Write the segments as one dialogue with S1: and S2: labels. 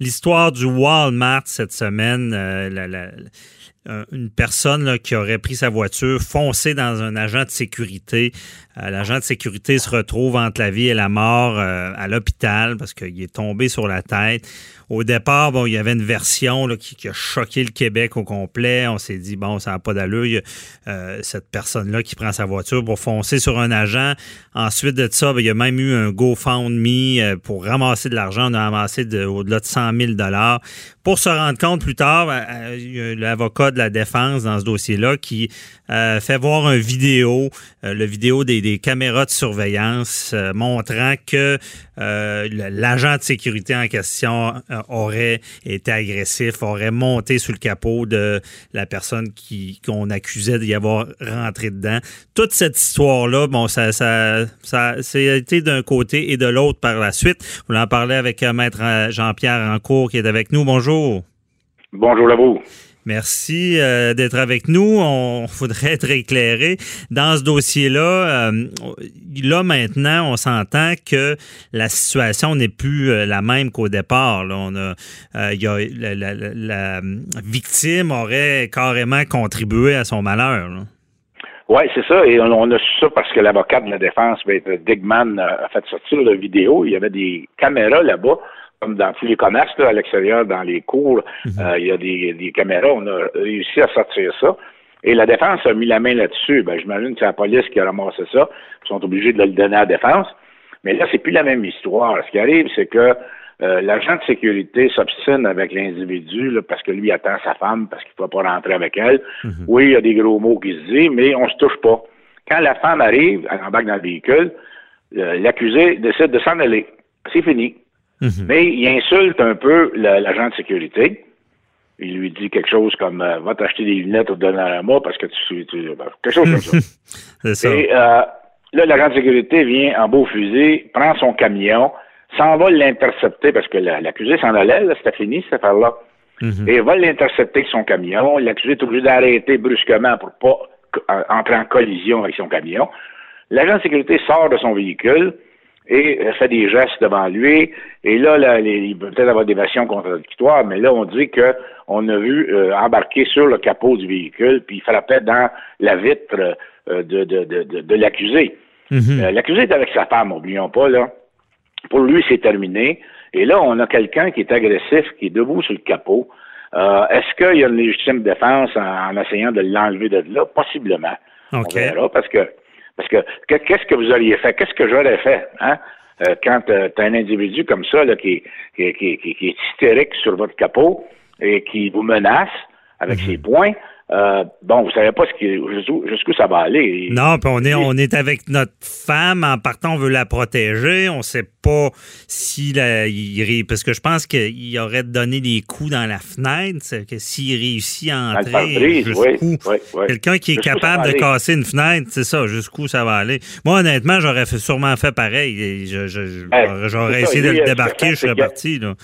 S1: L'histoire du Walmart cette semaine, euh, la- la- une personne qui aurait pris sa voiture, foncé dans un agent de sécurité. Euh, L'agent de sécurité se retrouve entre la vie et la mort euh, à l'hôpital parce qu'il est tombé sur la tête. Au départ, bon, il y avait une version qui, a choqué le Québec au complet. On s'est dit, bon, ça n'a pas d'allure. Euh, cette personne-là qui prend sa voiture pour foncer sur un agent. Ensuite de ça, ben, il y a même eu un GoFundMe euh, pour ramasser de l'argent. On a ramassé de- au-delà de 100 000 Pour se rendre compte plus tard, euh, de la défense dans ce dossier-là qui euh, fait voir un vidéo, euh, le vidéo des, caméras de surveillance euh, montrant que euh, l'agent de sécurité en question aurait été agressif, aurait monté sous le capot de la personne qui qu'on accusait d'y avoir rentré dedans. Toute cette histoire-là, bon, ça, ça, ça, a été d'un côté et de l'autre par la suite. Vous en parlez avec Maître Jean-Pierre Rancourt qui est avec nous. Bonjour.
S2: Bonjour à vous.
S1: Merci euh, d'être avec nous. On voudrait être éclairé. Dans ce dossier-là, euh, là maintenant, on s'entend que la situation n'est plus euh, la même qu'au départ. Là. On a, euh, y a, la, la- la- victime aurait carrément contribué à son malheur.
S2: Oui, c'est ça. Et on, on a su ça parce que l'avocat de la défense, Maître Digman, euh, a fait sortir la vidéo. Il y avait des caméras là-bas, comme dans tous les commerces, là, à l'extérieur, dans les cours. euh, il y a des, des caméras. On a réussi à sortir ça. Et la défense a mis la main là-dessus. Ben, j'imagine que c'est la police qui a ramassé ça. Ils sont obligés de le donner à la défense. Mais là, c'est plus la même histoire. Ce qui arrive, c'est que euh, l'agent de sécurité s'obstine avec l'individu là, parce que lui attend sa femme parce qu'il ne peut pas rentrer avec elle. Oui, il y a des gros mots qui se disent, mais on se touche pas. Quand la femme arrive, elle embarque dans le véhicule, euh, l'accusé décide de s'en aller. C'est fini. Mais il insulte un peu l'agent de sécurité. Il lui dit quelque chose comme euh, Va t'acheter des lunettes au Dollarama parce que tu, tu ben, quelque chose comme ça.
S1: Ça.
S2: Et euh, là, l'agent de sécurité vient en beau fusil, prend son camion, s'en va l'intercepter parce que la- l'accusé s'en allait, là, c'était fini cette affaire-là. Et va l'intercepter avec son camion. L'accusé est obligé d'arrêter brusquement pour pas entrer en collision avec son camion. L'agent de sécurité sort de son véhicule et fait des gestes devant lui. Et là, là, les- il peut peut-être avoir des versions contradictoires, mais là, on dit que on a vu euh, embarquer sur le capot du véhicule, puis il frappait dans la vitre euh, de, de, de, de, l'accusé. Euh, l'accusé est avec sa femme, oublions pas, là. Pour lui, c'est terminé. Et là, on a quelqu'un qui est agressif, qui est debout sur le capot. Est-ce qu'il y a une légitime défense en, en essayant de l'enlever de là? Possiblement. On verra parce que parce que que- qu'est-ce que vous auriez fait? Qu'est-ce que j'aurais fait? Hein? Euh, quand tu as un individu comme ça là, qui, qui, qui, est hystérique sur votre capot et qui vous menace avec ses poings, euh, bon, vous savez pas ce qui, jusqu'où, ça va aller.
S1: Non, puis on est, on est avec notre femme. En partant, on veut la protéger. On sait pas si la, il parce que je pense qu'il aurait donné des coups dans la fenêtre. Que s'il réussit à entrer
S2: oui, oui, oui.
S1: quelqu'un qui est capable de casser une fenêtre, c'est ça, jusqu'où ça va aller. Moi, honnêtement, j'aurais sûrement fait pareil.
S2: Hey,
S1: j'aurais
S2: ça,
S1: essayé de
S2: lui,
S1: le débarquer, je serais parti. Là.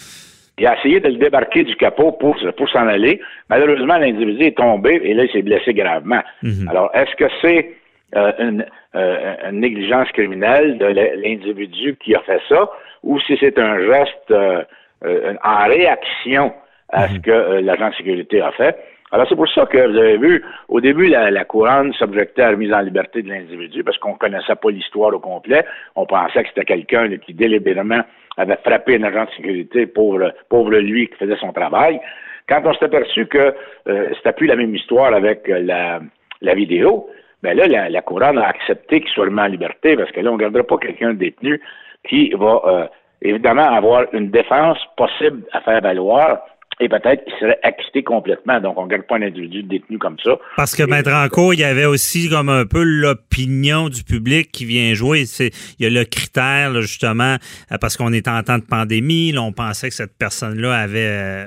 S2: Il a essayé de le débarquer du capot pour, pour s'en aller. Malheureusement, l'individu est tombé et là, il s'est blessé gravement. Alors, est-ce que c'est euh, une, euh, une négligence criminelle de l'individu qui a fait ça ou si c'est un geste euh, euh, en réaction à ce que euh, l'agent de sécurité a fait? Alors, c'est pour ça que vous avez vu, au début, la, couronne s'objectait à la mise en liberté de l'individu parce qu'on connaissait pas l'histoire au complet. On pensait que c'était quelqu'un qui délibérément avait frappé un agent de sécurité, pauvre, pauvre lui qui faisait son travail. Quand on s'est aperçu que euh, c'était plus la même histoire avec euh, la, la vidéo, ben là, la, la couronne a accepté qu'il soit remis en liberté parce que là, on ne gardera pas quelqu'un détenu qui va euh, évidemment avoir une défense possible à faire valoir et peut-être qu'il serait acquitté complètement. Donc, on ne garde pas un individu détenu comme ça.
S1: Parce que, Maître Ranco, il y avait aussi comme un peu l'opinion du public qui vient jouer. C'est, il y a le critère, justement, euh, parce qu'on est en temps de pandémie, là, on pensait que cette personne-là avait euh,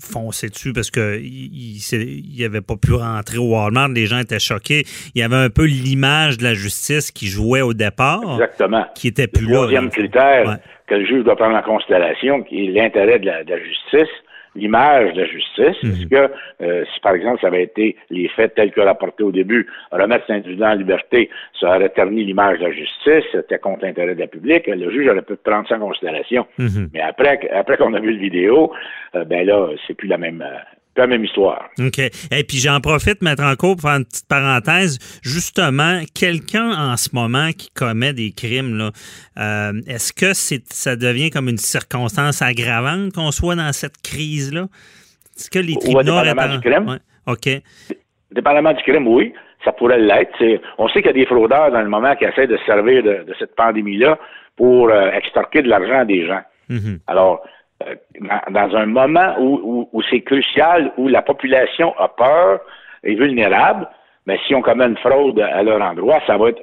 S1: foncé dessus parce qu'il il, il avait pas pu rentrer au Walmart. Les gens étaient choqués. Il y avait un peu l'image de la justice qui jouait au départ.
S2: Exactement.
S1: Qui était plus
S2: le
S1: là.
S2: Troisième critère que le juge doit prendre en considération, qui est l'intérêt de la justice l'image de la justice. Est-ce que, euh, si par exemple ça avait été les faits tels que rapportés au début, remettre cet individu en liberté, ça aurait terni l'image de la justice, c'était contre l'intérêt de la public, le juge aurait pu prendre ça en considération. Mhm. Mais après, après qu'on a vu le vidéo, euh, ben là, c'est plus la même, euh, la même histoire.
S1: OK. Et puis j'en profite, mettre en cours pour faire une petite parenthèse. Justement, quelqu'un en ce moment qui commet des crimes, là, euh, est-ce que c'est ça devient comme une circonstance aggravante qu'on soit dans cette crise-là? Est-ce que les tribunaux...
S2: Ouais, du crime.
S1: Ouais. OK.
S2: Dépendamment du crime, oui. Ça pourrait l'être. On sait qu'il y a des fraudeurs dans le moment qui essaient de se servir de, cette pandémie-là pour euh, extorquer de l'argent des gens. Mm-hmm. Alors, dans, un moment où, où, c'est crucial, où la population a peur, est vulnérable, mais si on commet une fraude à leur endroit, ça va être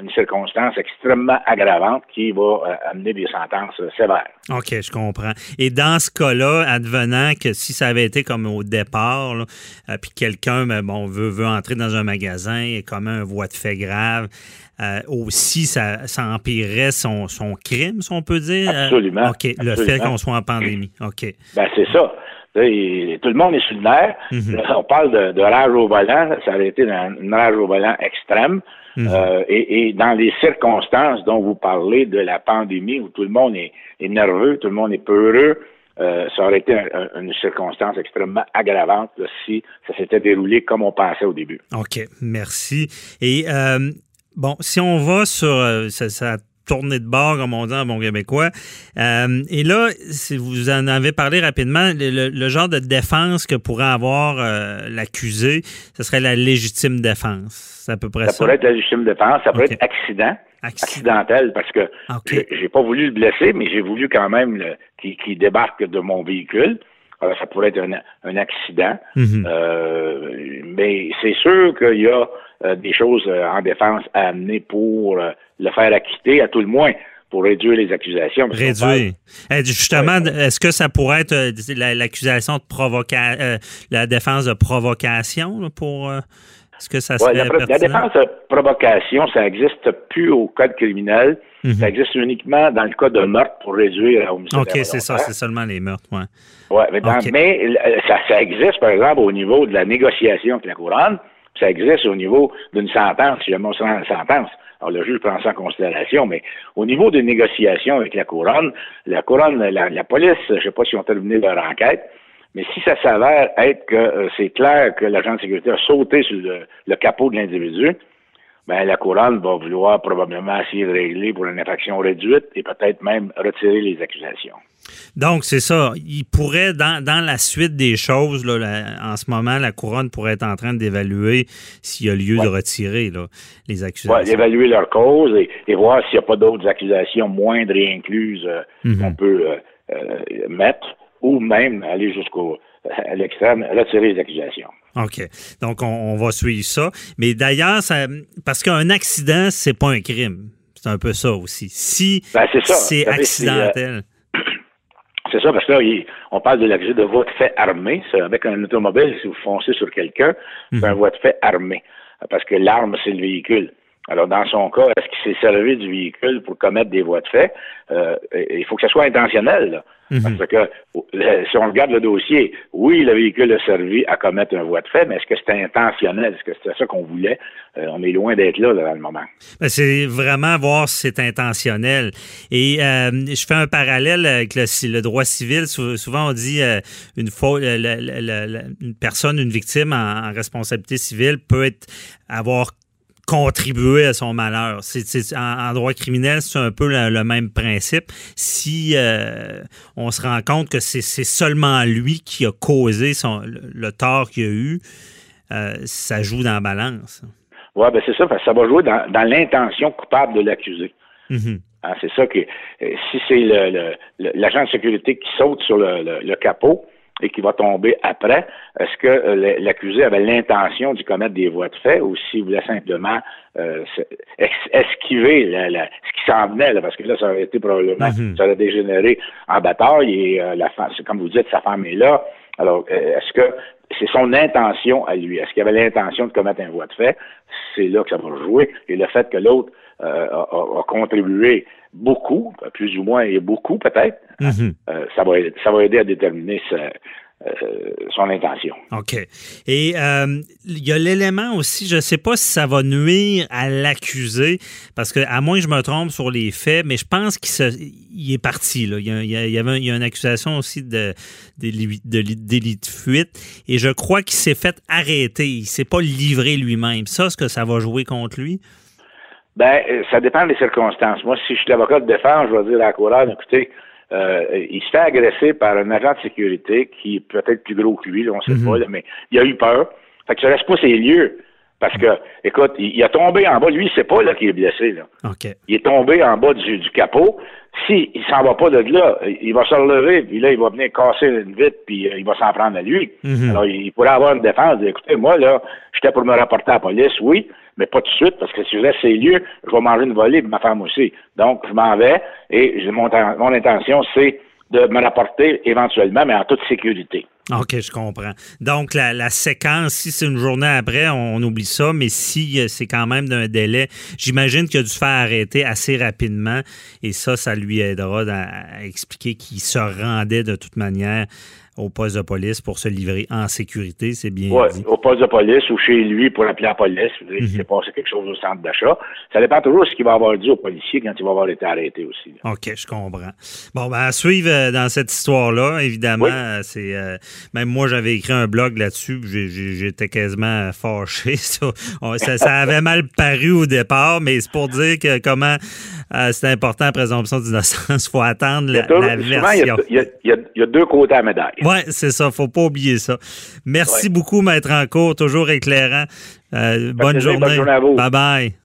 S2: une circonstance extrêmement aggravante qui va euh, amener des sentences sévères.
S1: OK, je comprends. Et dans ce cas-là, advenant que si ça avait été comme au départ, euh, puis quelqu'un ben, bon, veut, veut entrer dans un magasin et commet un voie de fait grave, euh, aussi, ça, ça empirerait son, son crime, si on peut dire?
S2: Absolument.
S1: OK, le fait qu'on soit en pandémie. OK.
S2: Ben, c'est ça. Tout le monde est sur le nerf. Mhm. On parle de, rage au volant. Ça aurait été une, rage au volant extrême. Mhm. Euh, et, dans les circonstances dont vous parlez de la pandémie, où tout le monde est, nerveux, tout le monde est peureux, euh, ça aurait été une circonstance extrêmement aggravante si ça s'était déroulé comme on pensait au début.
S1: OK, merci. Et Bon, si on va sur euh, ça, tournée de bord, comme on dit en bon québécois. Euh, et là, si vous en avez parlé rapidement, le, genre de défense que pourrait avoir euh, l'accusé, ce serait la légitime défense. C'est à peu près ça.
S2: Ça pourrait être la légitime défense, ça pourrait être accident, accidentel, parce que j'ai pas voulu le blesser, mais j'ai voulu quand même qu'il débarque de mon véhicule. Alors, ça pourrait être un, accident. Mhm. mais c'est sûr qu'il y a euh, des choses euh, en défense à amener pour euh, le faire acquitter, à tout le moins pour réduire les accusations.
S1: Réduire. Eh, justement, est-ce que ça pourrait être l'accusation de provocation, la défense de provocation pour. Est-ce que ça serait
S2: la, la, défense de provocation, ça n'existe plus au code criminel. Mhm. Ça existe uniquement dans le cas de meurtre pour réduire homicide.
S1: OK, c'est ça, c'est seulement les meurtres, oui.
S2: Ouais, mais, mais ça, ça, existe, par exemple, au niveau de la négociation avec la couronne ça existe au niveau d'une sentence, si jamais on sentence. Alors, le juge prend ça en considération, mais au niveau des négociations avec la couronne, la couronne, la, police, je ne sais pas si ont terminé leur enquête, mais si ça s'avère être que euh, c'est clair que l'agent de sécurité a sauté sur le capot de l'individu, ben, la couronne va vouloir probablement essayer de régler pour une infraction réduite et peut-être même retirer les accusations.
S1: Donc, c'est ça. Il pourrait, dans, dans, la suite des choses, là, en ce moment, la couronne pourrait être en train d'évaluer s'il y a lieu de retirer là, les accusations.
S2: Oui, d'évaluer leur cause et, voir s'il n'y a pas d'autres accusations moindres et incluses euh, mhm. qu'on peut euh, euh, mettre ou même aller jusqu'au à l'extrême, retirer les accusations.
S1: OK. Donc, on, va suivre ça. Mais d'ailleurs, parce qu'un accident, c'est pas un crime. C'est un peu ça aussi. Si
S2: ben,
S1: c'est accidentel.
S2: C'est ça, parce que là, on parle de l'accès de voie de fait armé. Avec un automobile, si vous foncez sur quelqu'un, c'est un mhm. voie de fait armé. Parce que l'arme, c'est le véhicule. Alors, dans son cas, est-ce qu'il s'est servi du véhicule pour commettre des voies de fait? Euh, il faut que ce soit intentionnel. Mhm. Parce que si on regarde le dossier, oui, le véhicule a servi à commettre un voie de fait, mais est-ce que c'était intentionnel? Est-ce que c'était ça qu'on voulait? Euh, on est loin d'être là, dans le moment.
S1: Ben, c'est vraiment voir si c'est intentionnel. Et euh, je fais un parallèle avec le, droit civil. Souvent, on dit une, faute, une personne, une victime en, en responsabilité civile peut être avoir contribuer à son malheur. C'est, en, droit criminel, c'est un peu le, même principe. Si euh, on se rend compte que c'est, seulement lui qui a causé son, le, tort qu'il a eu, euh, ça joue dans la balance.
S2: Oui, ben c'est ça, parce que ça va jouer dans, l'intention coupable de l'accusé. Mm-hmm. Hein, c'est ça que euh, si c'est le, l'agent de sécurité qui saute sur le, capot, et qui va tomber après, est-ce que euh, l'accusé avait l'intention d'y commettre des voies de fait ou s'il voulait simplement euh, esquiver ce qui s'en venait, parce que là, ça aurait été probablement, mm-hmm. ça aurait dégénéré en bataille et euh, la femme, comme vous dites, sa femme est là. Alors, est-ce que c'est son intention à lui? Est-ce qu'il avait l'intention de commettre un voie de fait? C'est là que ça va jouer. Et le fait que l'autre a, contribué beaucoup, plus ou moins, et beaucoup peut-être, mm-hmm. ça, va, ça va aider à déterminer euh, son intention.
S1: OK. Et euh, il y a l'élément aussi, je ne sais pas si ça va nuire à l'accusé, parce que à moins que je me trompe sur les faits, mais je pense qu'il est parti. Là. Il, y a, il, y avait, il y a une accusation aussi de, de, délit de fuite, et je crois qu'il s'est fait arrêter. Il ne s'est pas livré lui-même. Ça, est-ce que ça va jouer contre lui?
S2: Ben, ça dépend des circonstances. Moi, si je suis l'avocat de défense, je vais dire à la coureur, écoutez, euh, il se fait agresser par un agent de sécurité qui est peut-être plus gros que lui, on ne sait mhm. pas, mais il a eu peur. Fait que ça laisse pas ses lieux. Parce que, écoute, il, a tombé en bas. Lui, il sait pas là qu'il est blessé. Là. Il est tombé en bas du, capot. S'il il s'en va pas de là, il va se relever, puis là, il va venir casser une vitre, puis euh, il va s'en prendre à lui. Mhm. Alors, il pourrait avoir une défense. Écoutez, moi, là, j'étais pour me rapporter à la police, oui, mais pas tout de suite, parce que si je laisse ces lieux, je vais manger une volée, ma femme aussi. Donc, je m'en vais, et mon, mon intention, c'est de me rapporter éventuellement, mais en toute sécurité.
S1: OK, je comprends. Donc, la, séquence, si c'est une journée après, on, oublie ça, mais si euh, c'est quand même d'un délai, j'imagine qu'il a dû se faire arrêter assez rapidement et ça, ça lui aidera à expliquer qu'il se rendait de toute manière au poste de police pour se livrer en sécurité, c'est bien
S2: Oui, au poste de police ou chez lui pour appeler la police, il s'est passé quelque chose au centre d'achat. Ça dépend toujours de ce qu'il va avoir dit au policier quand il va avoir été arrêté aussi.
S1: OK, je comprends. Bon, ben, à suivre euh, dans cette histoire-là, évidemment, euh, c'est euh, même moi j'avais écrit un blog là-dessus, j'étais quasiment fâché. Ça. ça, avait mal paru au départ, mais c'est pour dire que comment c'est important la présomption d'innocence, il faut attendre la, version.
S2: Il y, a, deux côtés à la médaille.
S1: Oui, c'est ça. faut pas oublier ça. Merci beaucoup, Maître Encourt. Toujours éclairant. Euh, bonne journée. Bonne journée à vous. Bye bye.